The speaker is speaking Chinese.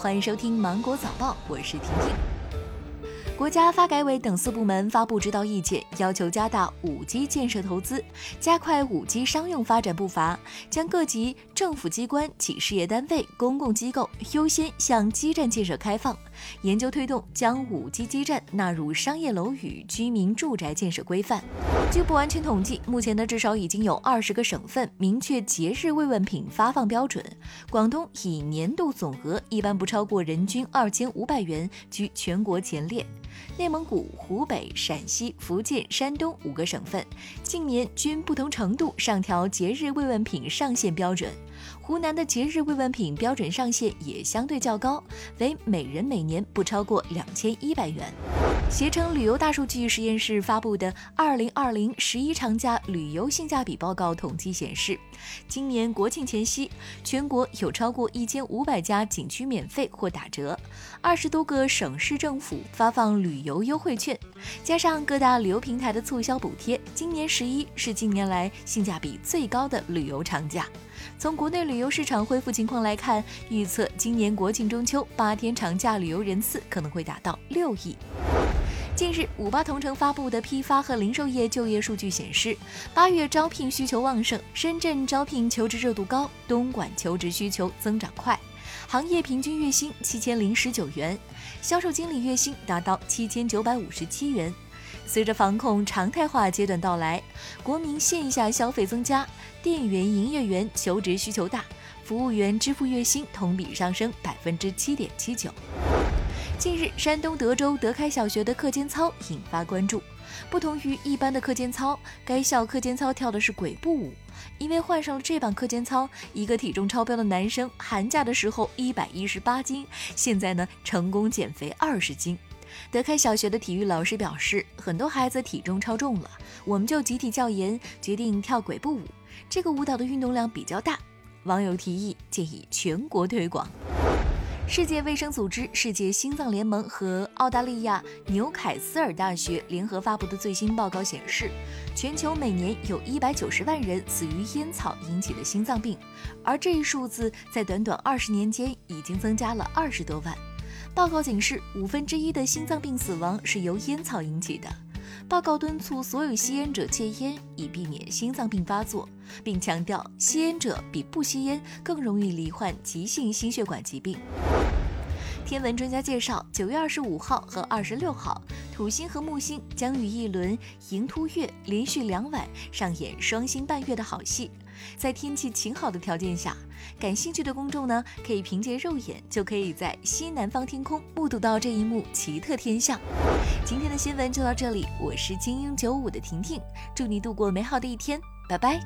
欢迎收听《芒果早报》，我是婷婷。国家发改委等四部门发布指导意见，要求加大 5G 建设投资，加快 5G 商用发展步伐，将各级政府机关企事业单位、公共机构优先向基站建设开放，研究推动将 5G 基站纳入商业楼宇、居民住宅建设规范。据不完全统计，目前呢至少已经有二十个省份明确节日慰问品发放标准，广东以年度总额一般不超过人均二千五百元居全国前列。内蒙古、湖北、陕西、福建、山东五个省份近年均不同程度上调节日慰问品上限标准。湖南的节日慰问品标准上限也相对较高，为每人每年不超过两千一百元。携程旅游大数据实验室发布的《二零二零十一长假旅游性价比报告》统计显示，今年国庆前夕，全国有超过一千五百家景区免费或打折，二十多个省市政府发放旅游优惠券，加上各大旅游平台的促销补贴，今年十一是近年来性价比最高的旅游长假。从国内旅游市场恢复情况来看，预测今年国庆中秋八天长假旅游人次可能会达到六亿。近日，五八同城发布的批发和零售业就业数据显示，八月招聘需求旺盛，深圳招聘求职热度高，东莞求职需求增长快，行业平均月薪七千零十九元，销售经理月薪达到七千九百五十七元。随着防控常态化阶段到来，国民线下消费增加，店员、营业员求职需求大，服务员支付月薪同比上升百分之七点七九。近日，山东德州德开小学的课间操引发关注。不同于一般的课间操，该校课间操跳的是鬼步舞。因为换上了这版课间操，一个体重超标的男生，寒假的时候一百一十八斤，现在呢成功减肥二十斤。德开小学的体育老师表示，很多孩子体重超重了，我们就集体教研，决定跳鬼步舞。这个舞蹈的运动量比较大，网友提议建议全国推广。世界卫生组织、世界心脏联盟和澳大利亚纽凯斯尔大学联合发布的最新报告显示，全球每年有一百九十万人死于烟草引起的心脏病，而这一数字在短短二十年间已经增加了二十多万。报告警示，五分之一的心脏病死亡是由烟草引起的。报告敦促所有吸烟者戒烟，以避免心脏病发作，并强调吸烟者比不吸烟更容易罹患急性心血管疾病。天文专家介绍，九月二十五号和二十六号，土星和木星将与一轮迎凸月连续两晚上演双星伴月的好戏。在天气晴好的条件下，感兴趣的公众呢，可以凭借肉眼就可以在西南方天空目睹到这一幕奇特天象。今天的新闻就到这里，我是精英九五的婷婷，祝你度过美好的一天，拜拜。